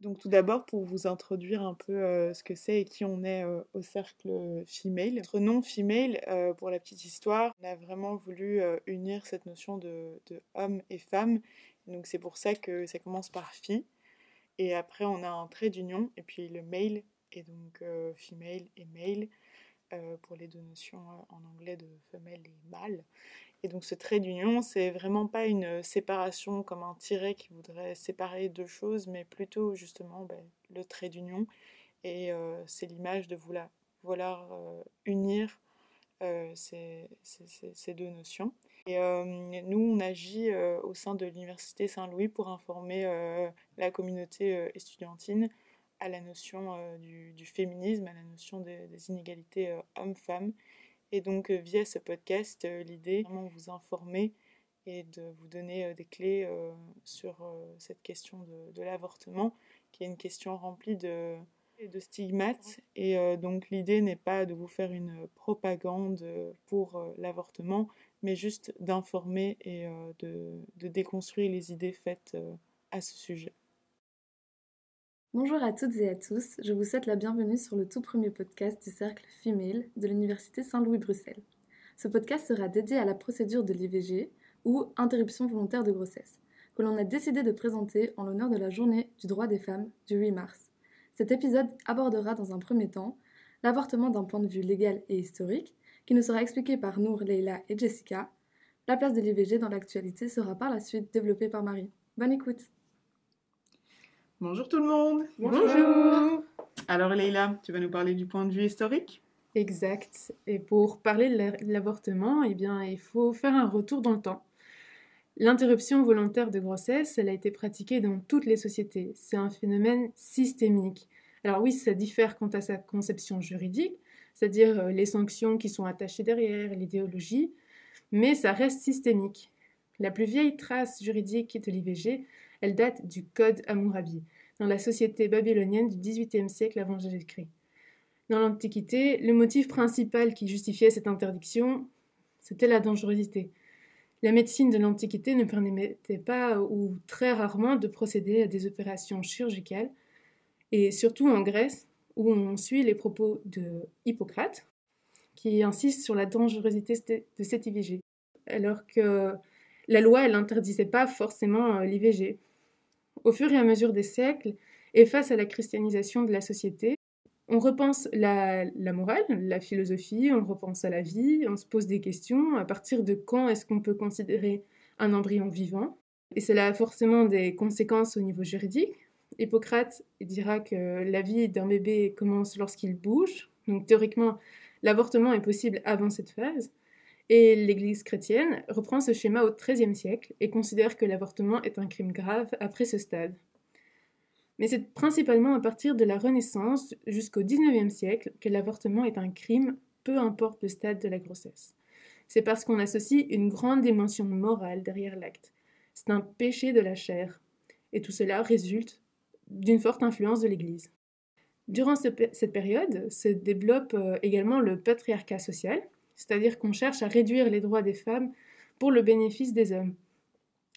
Donc tout d'abord, pour vous introduire un peu euh, ce que c'est et qui on est euh, au cercle Female. Notre nom Female, euh, pour la petite histoire, on a vraiment voulu unir cette notion de, de, homme et femme. Donc c'est pour ça que ça commence par fille. Et après, on a un trait d'union, et puis le male, et donc female et male, pour les deux notions en anglais de femelle et mâle. Et donc ce trait d'union, c'est vraiment pas une séparation comme un tiret qui voudrait séparer deux choses, mais plutôt justement ben, le trait d'union. Et euh, c'est l'image de vouloir, euh, unir euh, ces, ces, deux notions. Et nous, on agit au sein de l'Université Saint-Louis pour informer la communauté estudiantine à la notion du, du, féminisme, à la notion des, inégalités hommes-femmes et donc, euh, via ce podcast, euh, l'idée vraiment vous informer et de vous donner euh, des clés sur cette question de, l'avortement, qui est une question remplie de, stigmates. Et donc, l'idée n'est pas de vous faire une propagande pour l'avortement, mais juste d'informer et de, déconstruire les idées faites à ce sujet. Bonjour à toutes et à tous, je vous souhaite la bienvenue sur le tout premier podcast du Cercle Female de l'Université Saint-Louis-Bruxelles. Ce podcast sera dédié à la procédure de l'IVG ou interruption volontaire de grossesse, que l'on a décidé de présenter en l'honneur de la journée du droit des femmes du 8 mars. Cet épisode abordera dans un premier temps l'avortement d'un point de vue légal et historique, qui nous sera expliqué par Nour, Leila et Jessica. La place de l'IVG dans l'actualité sera par la suite développée par Marie. Bonne écoute! Bonjour tout le monde. Bonjour. Alors Leïla, tu vas nous parler du point de vue historique? Exact. Et pour parler de l'avortement, eh bien, il faut faire un retour dans le temps. L'interruption volontaire de grossesse, elle a été pratiquée dans toutes les sociétés. C'est un phénomène systémique. Alors oui, ça diffère quant à sa conception juridique, c'est-à-dire euh, les sanctions qui sont attachées derrière, l'idéologie, mais ça reste systémique. La plus vieille trace juridique de l'IVG, elle date du Code Hammurabi, dans la société babylonienne du XVIIIe siècle avant Jésus-Christ. Dans l'Antiquité, le motif principal qui justifiait cette interdiction, c'était la dangerosité. La médecine de l'Antiquité ne permettait pas, ou très rarement, de procéder à des opérations chirurgicales, et surtout en Grèce, où on suit les propos de Hippocrate, qui insiste sur la dangerosité de cette IVG, alors que la loi, elle n'interdisait pas forcément euh, l'IVG. Au fur et à mesure des siècles, et face à la christianisation de la société, on repense la, morale, la philosophie, on repense à la vie, on se pose des questions, à partir de quand est-ce qu'on peut considérer un embryon vivant? Et cela a forcément des conséquences au niveau juridique. Hippocrate dira que la vie d'un bébé commence lorsqu'il bouge, donc théoriquement l'avortement est possible avant cette phase. Et l'Église chrétienne reprend ce schéma au XIIIe siècle et considère que l'avortement est un crime grave après ce stade. Mais c'est principalement à partir de la Renaissance jusqu'au XIXe siècle que l'avortement est un crime, peu importe le stade de la grossesse. C'est parce qu'on associe une grande dimension morale derrière l'acte. C'est un péché de la chair. Et tout cela résulte d'une forte influence de l'Église. Durant cette période se développe euh, également le patriarcat social, c'est-à-dire qu'on cherche à réduire les droits des femmes pour le bénéfice des hommes.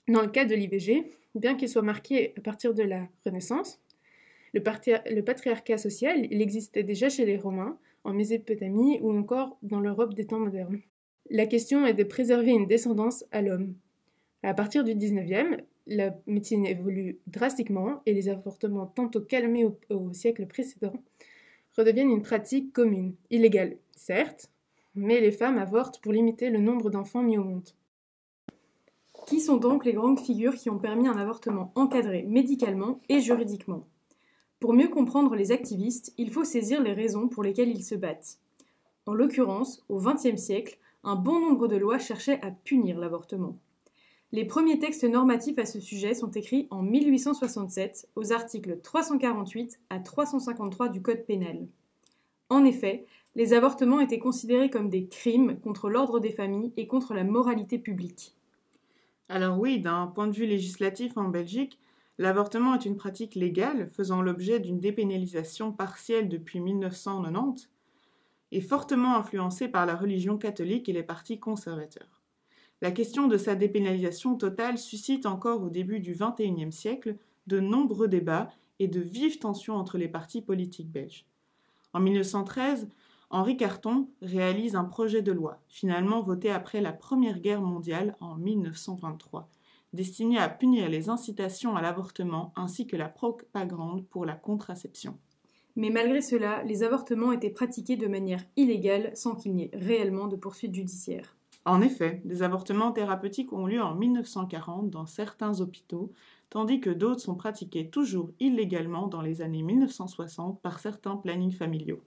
Dans le cas de l'IVG, bien qu'il soit marqué à partir de la Renaissance, le, patriarcat social, il existait déjà chez les Romains, en Mésopotamie ou encore dans l'Europe des temps modernes. La question est de préserver une descendance à l'homme. À partir du 19e, la médecine évolue drastiquement et les avortements tantôt calmés au, au siècle précédent redeviennent une pratique commune, illégale, certes, mais les femmes avortent pour limiter le nombre d'enfants mis au monde. Qui sont donc les grandes figures qui ont permis un avortement encadré médicalement et juridiquement? Pour mieux comprendre les activistes, il faut saisir les raisons pour lesquelles ils se battent. En l'occurrence, au XXe siècle, un bon nombre de lois cherchaient à punir l'avortement. Les premiers textes normatifs à ce sujet sont écrits en 1867 aux articles 348 à 353 du Code pénal. En effet, les avortements étaient considérés comme des crimes contre l'ordre des familles et contre la moralité publique. Alors oui, d'un point de vue législatif en Belgique, l'avortement est une pratique légale faisant l'objet d'une dépénalisation partielle depuis 1990 et fortement influencée par la religion catholique et les partis conservateurs. La question de sa dépénalisation totale suscite encore au début du XXIe siècle de nombreux débats et de vives tensions entre les partis politiques belges. En 1913, Henri Carton réalise un projet de loi, finalement voté après la Première Guerre mondiale en 1923, destiné à punir les incitations à l'avortement ainsi que la propagande pour la contraception. Mais malgré cela, les avortements étaient pratiqués de manière illégale sans qu'il n'y ait réellement de poursuite judiciaire. En effet, des avortements thérapeutiques ont lieu en 1940 dans certains hôpitaux, tandis que d'autres sont pratiqués toujours illégalement dans les années 1960 par certains plannings familiaux.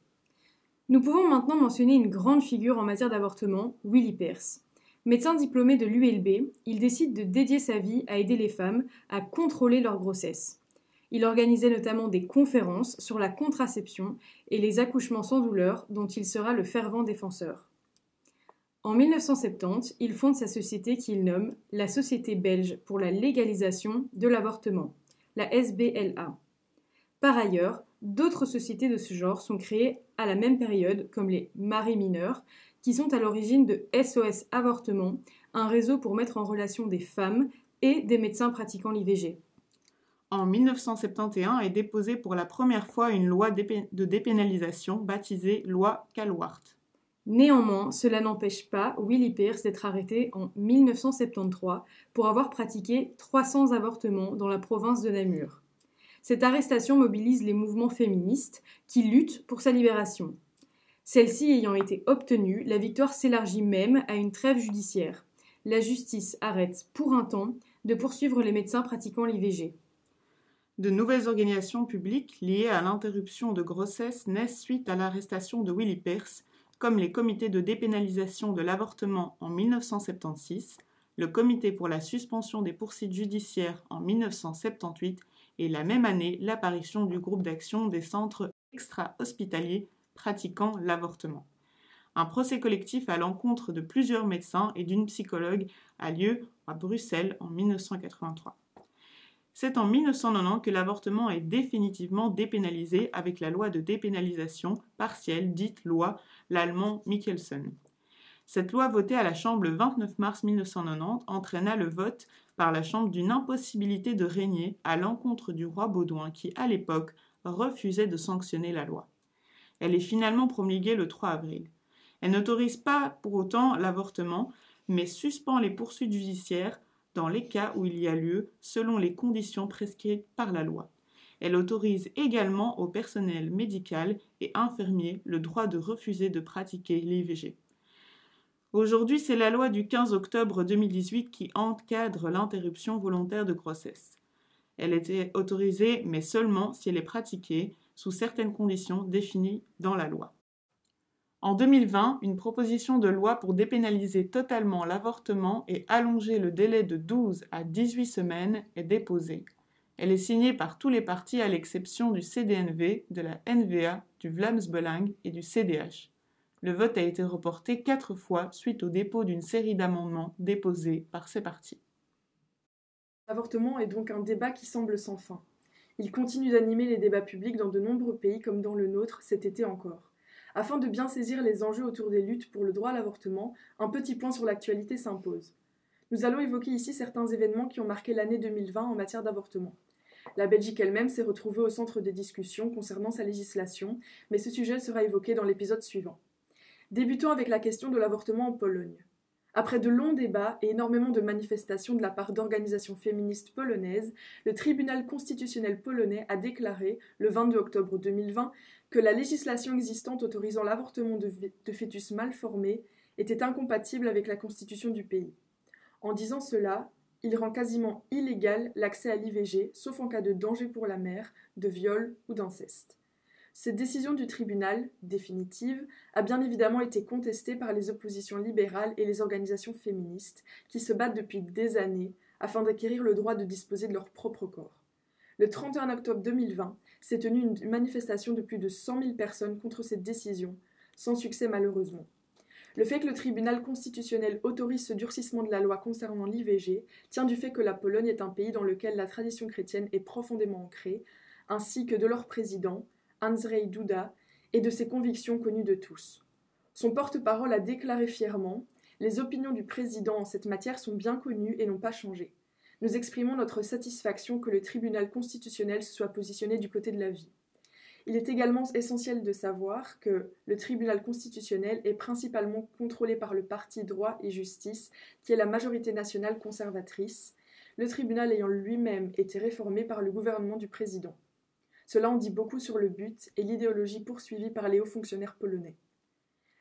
Nous pouvons maintenant mentionner une grande figure en matière d'avortement, Willy Pierce. Médecin diplômé de l'ULB, il décide de dédier sa vie à aider les femmes à contrôler leur grossesse. Il organisait notamment des conférences sur la contraception et les accouchements sans douleur dont il sera le fervent défenseur. En 1970, il fonde sa société qu'il nomme la Société belge pour la légalisation de l'avortement, la SBLA. Par ailleurs, d'autres sociétés de ce genre sont créées à la même période, comme les Maris mineurs, qui sont à l'origine de SOS Avortement, un réseau pour mettre en relation des femmes et des médecins pratiquant l'IVG. En 1971 est déposée pour la première fois une loi de dépénalisation baptisée loi Calwart. Néanmoins, cela n'empêche pas Willy Pierce d'être arrêté en 1973 pour avoir pratiqué 300 avortements dans la province de Namur. Cette arrestation mobilise les mouvements féministes qui luttent pour sa libération. Celle-ci ayant été obtenue, la victoire s'élargit même à une trêve judiciaire. La justice arrête pour un temps de poursuivre les médecins pratiquant l'IVG. De nouvelles organisations publiques liées à l'interruption de grossesse naissent suite à l'arrestation de Willy Pierce, comme les comités de dépénalisation de l'avortement en 1976, le comité pour la suspension des poursuites judiciaires en 1978 et la même année l'apparition du groupe d'action des centres extra-hospitaliers pratiquant l'avortement. Un procès collectif à l'encontre de plusieurs médecins et d'une psychologue a lieu à Bruxelles en 1983. C'est en 1990 que l'avortement est définitivement dépénalisé avec la loi de dépénalisation partielle dite loi l'allemand Michelsen. Cette loi votée à la Chambre le 29 mars 1990 entraîna le vote par la Chambre d'une impossibilité de régner à l'encontre du roi Baudouin qui, à l'époque, refusait de sanctionner la loi. Elle est finalement promulguée le 3 avril. Elle n'autorise pas pour autant l'avortement, mais suspend les poursuites judiciaires dans les cas où il y a lieu selon les conditions prescrites par la loi. Elle autorise également au personnel médical et infirmier le droit de refuser de pratiquer l'IVG. Aujourd'hui, c'est la loi du 15 octobre 2018 qui encadre l'interruption volontaire de grossesse. Elle était autorisée, mais seulement si elle est pratiquée sous certaines conditions définies dans la loi. En 2020, une proposition de loi pour dépénaliser totalement l'avortement et allonger le délai de 12 à 18 semaines est déposée. Elle est signée par tous les partis à l'exception du CDNV, de la NVA, du Vlaams et du CDH. Le vote a été reporté quatre fois suite au dépôt d'une série d'amendements déposés par ces partis. L'avortement est donc un débat qui semble sans fin. Il continue d'animer les débats publics dans de nombreux pays comme dans le nôtre cet été encore. Afin de bien saisir les enjeux autour des luttes pour le droit à l'avortement, un petit point sur l'actualité s'impose. Nous allons évoquer ici certains événements qui ont marqué l'année 2020 en matière d'avortement. La Belgique elle-même s'est retrouvée au centre des discussions concernant sa législation, mais ce sujet sera évoqué dans l'épisode suivant. Débutons avec la question de l'avortement en Pologne. Après de longs débats et énormément de manifestations de la part d'organisations féministes polonaises, le tribunal constitutionnel polonais a déclaré, le 22 octobre 2020, que la législation existante autorisant l'avortement de, fœtus mal formés était incompatible avec la constitution du pays. En disant cela, il rend quasiment illégal l'accès à l'IVG, sauf en cas de danger pour la mère, de viol ou d'inceste. Cette décision du tribunal, définitive, a bien évidemment été contestée par les oppositions libérales et les organisations féministes, qui se battent depuis des années afin d'acquérir le droit de disposer de leur propre corps. Le 31 octobre 2020 s'est tenue une manifestation de plus de 100 000 personnes contre cette décision, sans succès malheureusement. Le fait que le tribunal constitutionnel autorise ce durcissement de la loi concernant l'IVG tient du fait que la Pologne est un pays dans lequel la tradition chrétienne est profondément ancrée, ainsi que de leur président, Andrzej Duda, et de ses convictions connues de tous. Son porte-parole a déclaré fièrement Les opinions du président en cette matière sont bien connues et n'ont pas changé. Nous exprimons notre satisfaction que le tribunal constitutionnel se soit positionné du côté de la vie. Il est également essentiel de savoir que le tribunal constitutionnel est principalement contrôlé par le parti droit et justice, qui est la majorité nationale conservatrice, le tribunal ayant lui-même été réformé par le gouvernement du président. Cela en dit beaucoup sur le but et l'idéologie poursuivie par les hauts fonctionnaires polonais.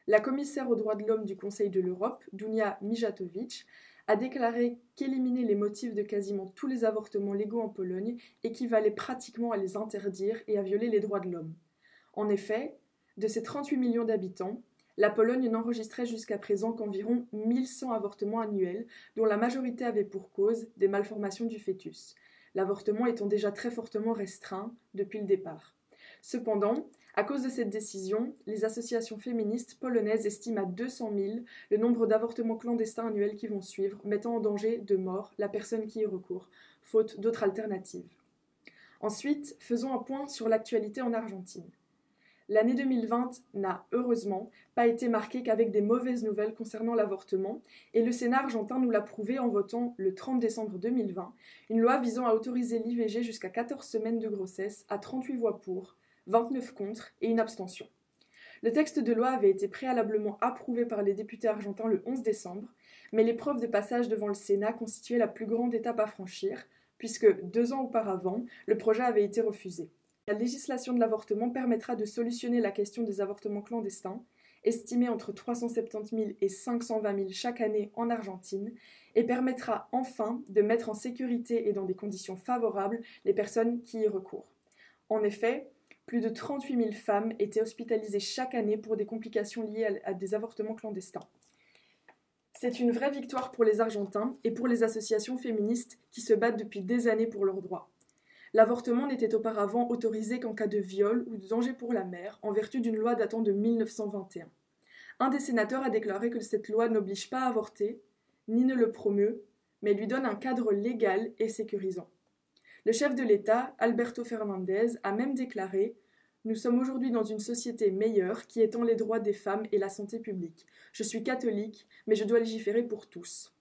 La commissaire aux droits de l'homme du Conseil de l'Europe, Dunia Mijatovic, a déclaré qu'éliminer les motifs de quasiment tous les avortements légaux en Pologne équivalait pratiquement à les interdire et à violer les droits de l'homme. En effet, de ses 38 millions d'habitants, la Pologne n'enregistrait jusqu'à présent qu'environ 1100 avortements annuels, dont la majorité avait pour cause des malformations du fœtus, l'avortement étant déjà très fortement restreint depuis le départ. Cependant, à cause de cette décision, les associations féministes polonaises estiment à 200 000 le nombre d'avortements clandestins annuels qui vont suivre, mettant en danger de mort la personne qui y recourt, faute d'autres alternatives. Ensuite, faisons un point sur l'actualité en Argentine. L'année 2020 n'a, heureusement, pas été marquée qu'avec des mauvaises nouvelles concernant l'avortement, et le Sénat argentin nous l'a prouvé en votant le 30 décembre 2020 une loi visant à autoriser l'IVG jusqu'à 14 semaines de grossesse à 38 voix pour, 29 contre et une abstention. Le texte de loi avait été préalablement approuvé par les députés argentins le 11 décembre, mais l'épreuve de passage devant le Sénat constituait la plus grande étape à franchir, puisque deux ans auparavant, le projet avait été refusé. La législation de l'avortement permettra de solutionner la question des avortements clandestins, estimés entre 370 000 et 520 000 chaque année en Argentine, et permettra enfin de mettre en sécurité et dans des conditions favorables les personnes qui y recourent. En effet, plus de 38 000 femmes étaient hospitalisées chaque année pour des complications liées à, des avortements clandestins. C'est une vraie victoire pour les Argentins et pour les associations féministes qui se battent depuis des années pour leurs droits. L'avortement n'était auparavant autorisé qu'en cas de viol ou de danger pour la mère, en vertu d'une loi datant de 1921. Un des sénateurs a déclaré que cette loi n'oblige pas à avorter, ni ne le promeut, mais lui donne un cadre légal et sécurisant. Le chef de l'État, Alberto Fernandez, a même déclaré Nous sommes aujourd'hui dans une société meilleure qui étend les droits des femmes et la santé publique. Je suis catholique, mais je dois légiférer pour tous.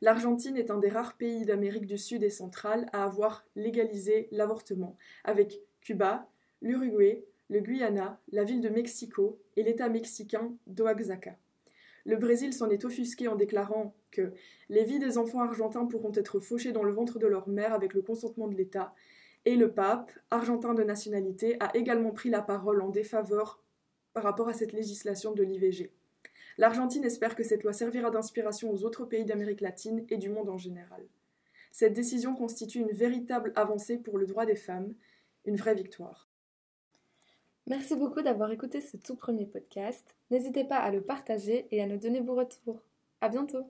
L'Argentine est un des rares pays d'Amérique du Sud et centrale à avoir légalisé l'avortement, avec Cuba, l'Uruguay, le Guyana, la ville de Mexico et l'État mexicain d'Oaxaca. Le Brésil s'en est offusqué en déclarant que les vies des enfants argentins pourront être fauchées dans le ventre de leur mère avec le consentement de l'État, et le pape, argentin de nationalité, a également pris la parole en défaveur par rapport à cette législation de l'IVG. L'Argentine espère que cette loi servira d'inspiration aux autres pays d'Amérique latine et du monde en général. Cette décision constitue une véritable avancée pour le droit des femmes, une vraie victoire. Merci beaucoup d'avoir écouté ce tout premier podcast. N'hésitez pas à le partager et à nous donner vos retours. À bientôt!